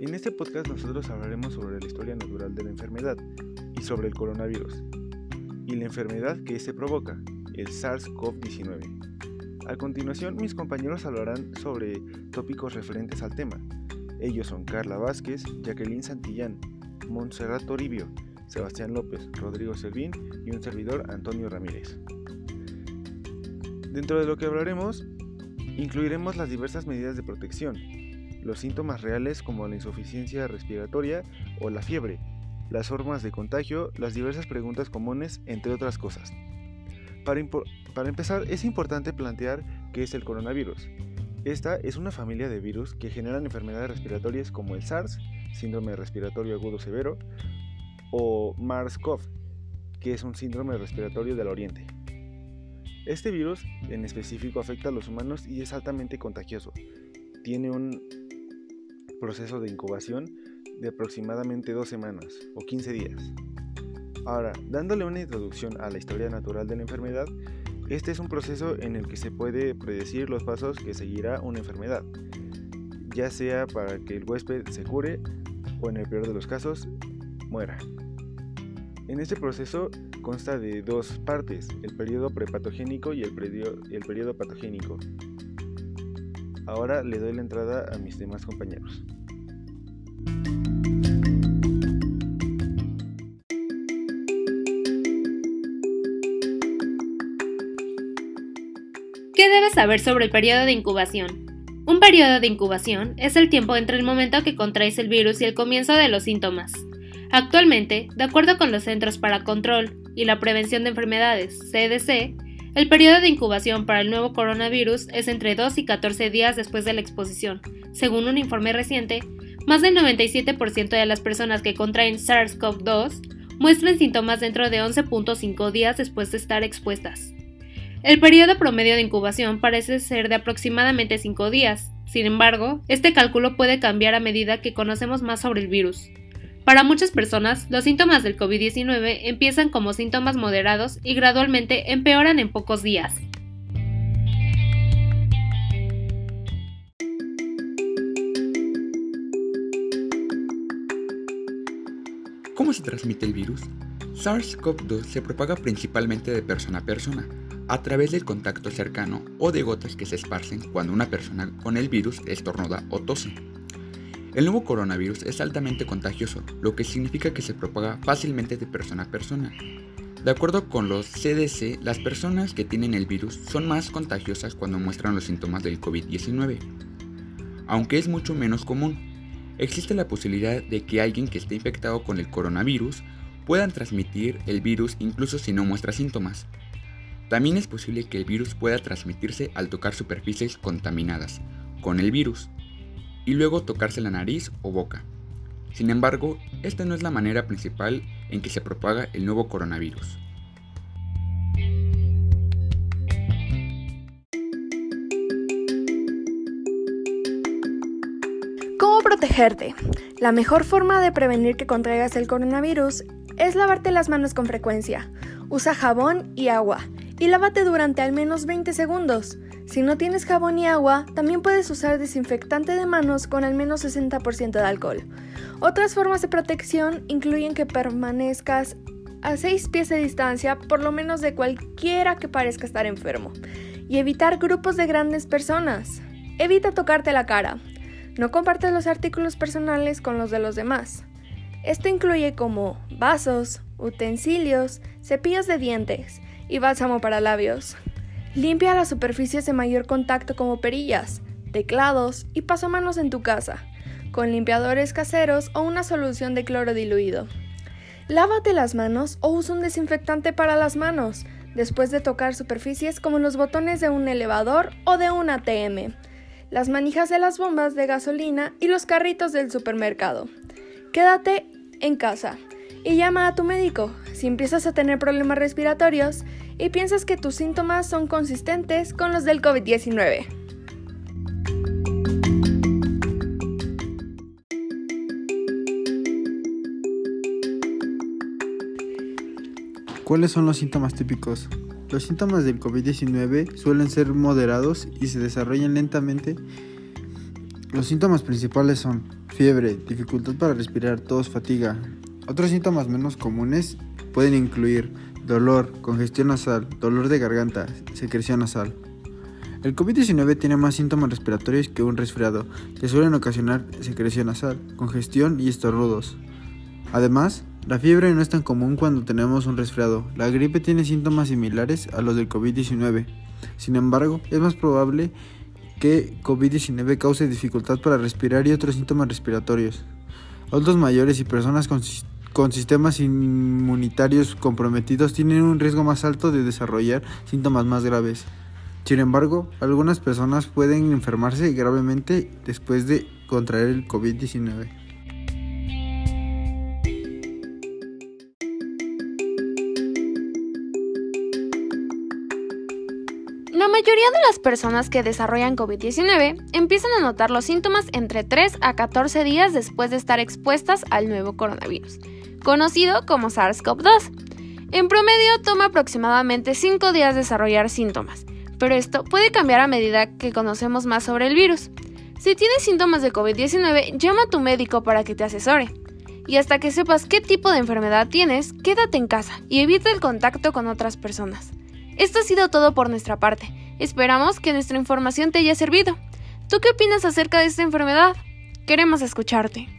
En este podcast nosotros hablaremos sobre la historia natural de la enfermedad y sobre el coronavirus y la enfermedad que se provoca, el SARS-CoV-19. A continuación, mis compañeros hablarán sobre tópicos referentes al tema. Ellos son Carla Vázquez, Jacqueline Santillán, Montserrat Toribio, Sebastián López, Rodrigo Servín y un servidor Antonio Ramírez. Dentro de lo que hablaremos, incluiremos las diversas medidas de protección, los síntomas reales como la insuficiencia respiratoria o la fiebre, las formas de contagio, las diversas preguntas comunes, entre otras cosas. Para, para, empezar, es importante plantear qué es el coronavirus. Esta es una familia de virus que generan enfermedades respiratorias como el SARS, síndrome respiratorio agudo severo, o MARS-CoV, que es un síndrome respiratorio del oriente. Este virus en específico afecta a los humanos y es altamente contagioso. Tiene un proceso de incubación de aproximadamente dos semanas o 15 días. Ahora, dándole una introducción a la historia natural de la enfermedad, este es un proceso en el que se puede predecir los pasos que seguirá una enfermedad, ya sea para que el huésped se cure o en el peor de los casos muera. En este proceso consta de dos partes, el periodo prepatogénico y el periodo, patogénico. Ahora le doy la entrada a mis demás compañeros. ¿Qué debes saber sobre el periodo de incubación? Un periodo de incubación es el tiempo entre el momento que contraes el virus y el comienzo de los síntomas. Actualmente, de acuerdo con los Centros para Control y la Prevención de Enfermedades, CDC, el periodo de incubación para el nuevo coronavirus es entre 2 y 14 días después de la exposición. Según un informe reciente, más del 97% de las personas que contraen SARS-CoV-2 muestran síntomas dentro de 11.5 días después de estar expuestas. El periodo promedio de incubación parece ser de aproximadamente 5 días. Sin embargo, este cálculo puede cambiar a medida que conocemos más sobre el virus. Para muchas personas, los síntomas del COVID-19 empiezan como síntomas moderados y gradualmente empeoran en pocos días. ¿Cómo se transmite el virus? SARS-CoV-2 se propaga principalmente de persona a persona, a través del contacto cercano o de gotas que se esparcen cuando una persona con el virus estornuda o tose. El nuevo coronavirus es altamente contagioso, lo que significa que se propaga fácilmente de persona a persona. De acuerdo con los CDC, las personas que tienen el virus son más contagiosas cuando muestran los síntomas del COVID-19. Aunque es mucho menos común, existe la posibilidad de que alguien que esté infectado con el coronavirus pueda transmitir el virus incluso si no muestra síntomas. También es posible que el virus pueda transmitirse al tocar superficies contaminadas con el virus, y luego tocarse la nariz o boca. Sin embargo, esta no es la manera principal en que se propaga el nuevo coronavirus. ¿Cómo protegerte? La mejor forma de prevenir que contraigas el coronavirus es lavarte las manos con frecuencia. Usa jabón y agua y lávate durante al menos 20 segundos. Si no tienes jabón y agua, también puedes usar desinfectante de manos con al menos 60% de alcohol. Otras formas de protección incluyen que permanezcas a 6 pies de distancia por lo menos de cualquiera que parezca estar enfermo y evitar grupos de grandes personas. Evita tocarte la cara. No compartes los artículos personales con los de los demás. Esto incluye como vasos, utensilios, cepillos de dientes y bálsamo para labios. Limpia las superficies de mayor contacto como perillas, teclados y pasamanos en tu casa, con limpiadores caseros o una solución de cloro diluido. Lávate las manos o usa un desinfectante para las manos después de tocar superficies como los botones de un elevador o de un ATM, las manijas de las bombas de gasolina y los carritos del supermercado. Quédate en casa y llama a tu médico si empiezas a tener problemas respiratorios y piensas que tus síntomas son consistentes con los del COVID-19. ¿Cuáles son los síntomas típicos? Los síntomas del COVID-19 suelen ser moderados y se desarrollan lentamente Los síntomas principales son fiebre, dificultad para respirar, tos, fatiga. Otros síntomas menos comunes pueden incluir dolor, congestión nasal, dolor de garganta, secreción nasal. El COVID-19 tiene más síntomas respiratorios que un resfriado, que suelen ocasionar secreción nasal, congestión y estornudos. Además, la fiebre no es tan común cuando tenemos un resfriado. La gripe tiene síntomas similares a los del COVID-19. Sin embargo, es más probable que COVID-19 cause dificultad para respirar y otros síntomas respiratorios. Adultos mayores y personas con, con, sistemas inmunitarios comprometidos tienen un riesgo más alto de desarrollar síntomas más graves. Sin embargo, algunas personas pueden enfermarse gravemente después de contraer el COVID-19. Mayoría de las personas que desarrollan COVID-19 empiezan a notar los síntomas entre 3 a 14 días después de estar expuestas al nuevo coronavirus, conocido como SARS-CoV-2. En promedio toma aproximadamente 5 días desarrollar síntomas, pero esto puede cambiar a medida que conocemos más sobre el virus. Si tienes síntomas de COVID-19, llama a tu médico para que te asesore. Y hasta que sepas qué tipo de enfermedad tienes, quédate en casa y evita el contacto con otras personas. Esto ha sido todo por nuestra parte. Esperamos que nuestra información te haya servido. ¿Tú qué opinas acerca de esta enfermedad? Queremos escucharte.